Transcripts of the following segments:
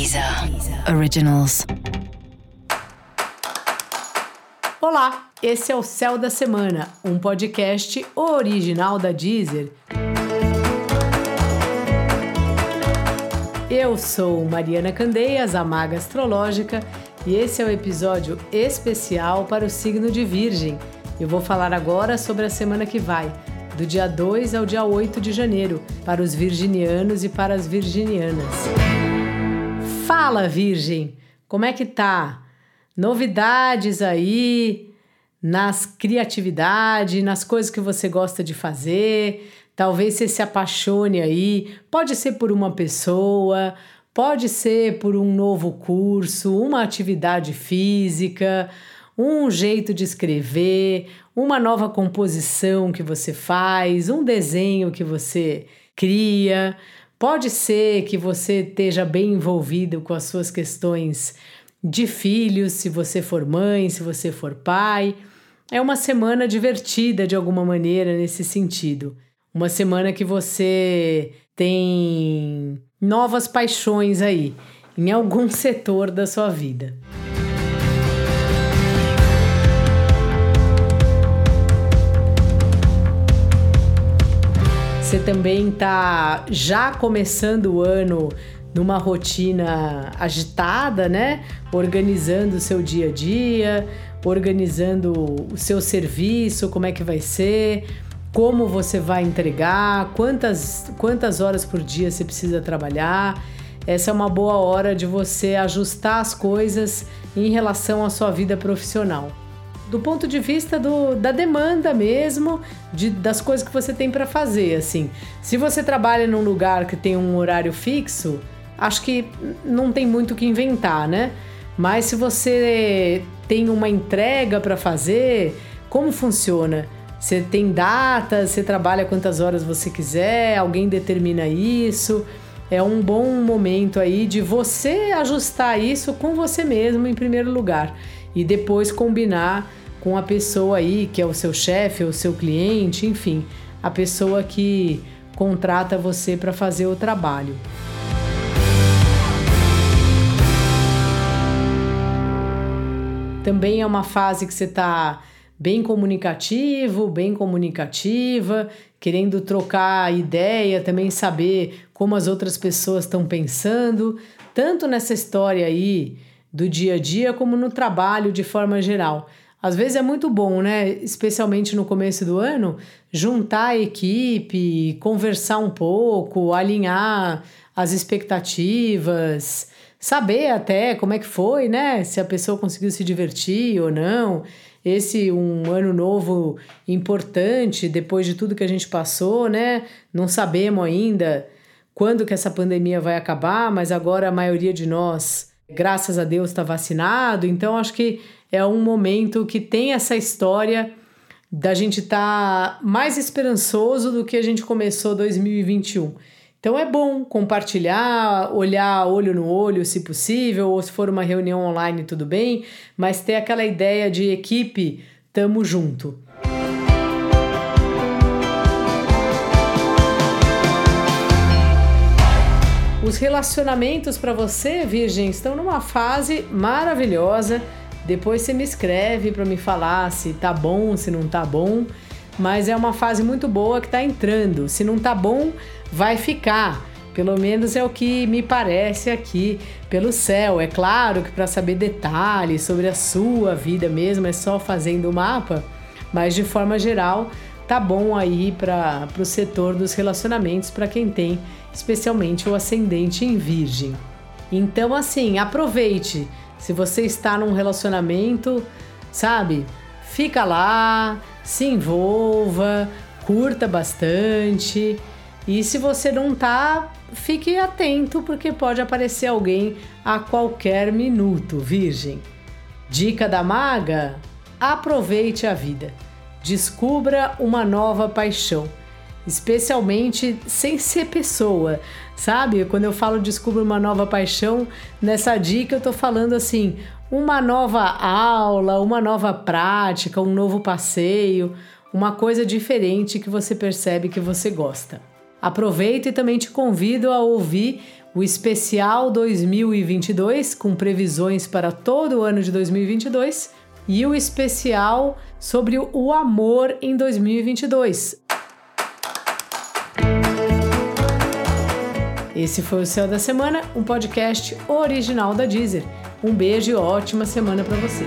Deezer Originals. Olá, esse é o Céu da Semana, um podcast original da Deezer. Eu sou Mariana Candeias, a Maga Astrológica, e esse é o episódio especial para o signo de Virgem. Eu vou falar agora sobre a semana que vai, do dia 2 ao dia 8 de janeiro, para os virginianos e para as virginianas. Fala, Virgem, como é que tá? Novidades aí nas criatividade, nas coisas que você gosta de fazer. Talvez você se apaixone aí. Pode ser por uma pessoa, pode ser por um novo curso, uma atividade física, um jeito de escrever, uma nova composição que você faz, um desenho que você cria. Pode ser que você esteja bem envolvido com as suas questões de filhos, se você for mãe, se você for pai. É uma semana divertida de alguma maneira nesse sentido. Uma semana que você tem novas paixões aí em algum setor da sua vida. Você também está já começando o ano numa rotina agitada, né? Organizando o seu dia a dia, organizando o seu serviço, como é que vai ser, como você vai entregar, quantas, quantas horas por dia você precisa trabalhar. Essa é uma boa hora de você ajustar as coisas em relação à sua vida profissional do ponto de vista do, da demanda mesmo, de, das coisas que você tem para fazer. Assim, se você trabalha num lugar que tem um horário fixo, acho que não tem muito o que inventar, né? Mas se você tem uma entrega para fazer, como funciona? Você tem data, você trabalha quantas horas você quiser, alguém determina isso. É um bom momento aí de você ajustar isso com você mesmo em primeiro lugar e depois combinar com a pessoa aí que é o seu chefe, o seu cliente, enfim, a pessoa que contrata você para fazer o trabalho. Também é uma fase que você está bem comunicativo, bem comunicativa, querendo trocar ideia, também saber como as outras pessoas estão pensando, tanto nessa história aí do dia a dia como no trabalho de forma geral. Às vezes é muito bom, né? Especialmente no começo do ano, juntar a equipe, conversar um pouco, alinhar as expectativas, saber até como é que foi, né? Se a pessoa conseguiu se divertir ou não. Esse um ano novo importante depois de tudo que a gente passou, né? Não sabemos ainda quando que essa pandemia vai acabar, mas agora a maioria de nós, graças a Deus, está vacinado. Então acho que é um momento que tem essa história da gente estar tá mais esperançoso do que a gente começou 2021. Então é bom compartilhar, olhar olho no olho, se possível, ou se for uma reunião online, tudo bem, mas ter aquela ideia de equipe, tamo junto. Os relacionamentos para você, Virgem, estão numa fase maravilhosa depois você me escreve para me falar se tá bom, se não tá bom. Mas é uma fase muito boa que tá entrando. Se não tá bom, vai ficar. Pelo menos é o que me parece aqui pelo céu. É claro que para saber detalhes sobre a sua vida mesmo é só fazendo o mapa, mas de forma geral tá bom aí para o setor dos relacionamentos para quem tem especialmente o ascendente em Virgem. Então assim, aproveite se você está num relacionamento, sabe? Fica lá, se envolva, curta bastante. E se você não tá, fique atento porque pode aparecer alguém a qualquer minuto, virgem. Dica da maga: aproveite a vida. Descubra uma nova paixão especialmente sem ser pessoa, sabe? Quando eu falo descubra uma nova paixão, nessa dica eu tô falando assim, uma nova aula, uma nova prática, um novo passeio, uma coisa diferente que você percebe que você gosta. Aproveito e também te convido a ouvir o especial 2022 com previsões para todo o ano de 2022 e o especial sobre o amor em 2022. Esse foi o Céu da Semana, um podcast original da Deezer. Um beijo e ótima semana para você.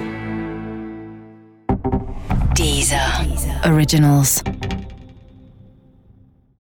Deezer. Deezer. Originals.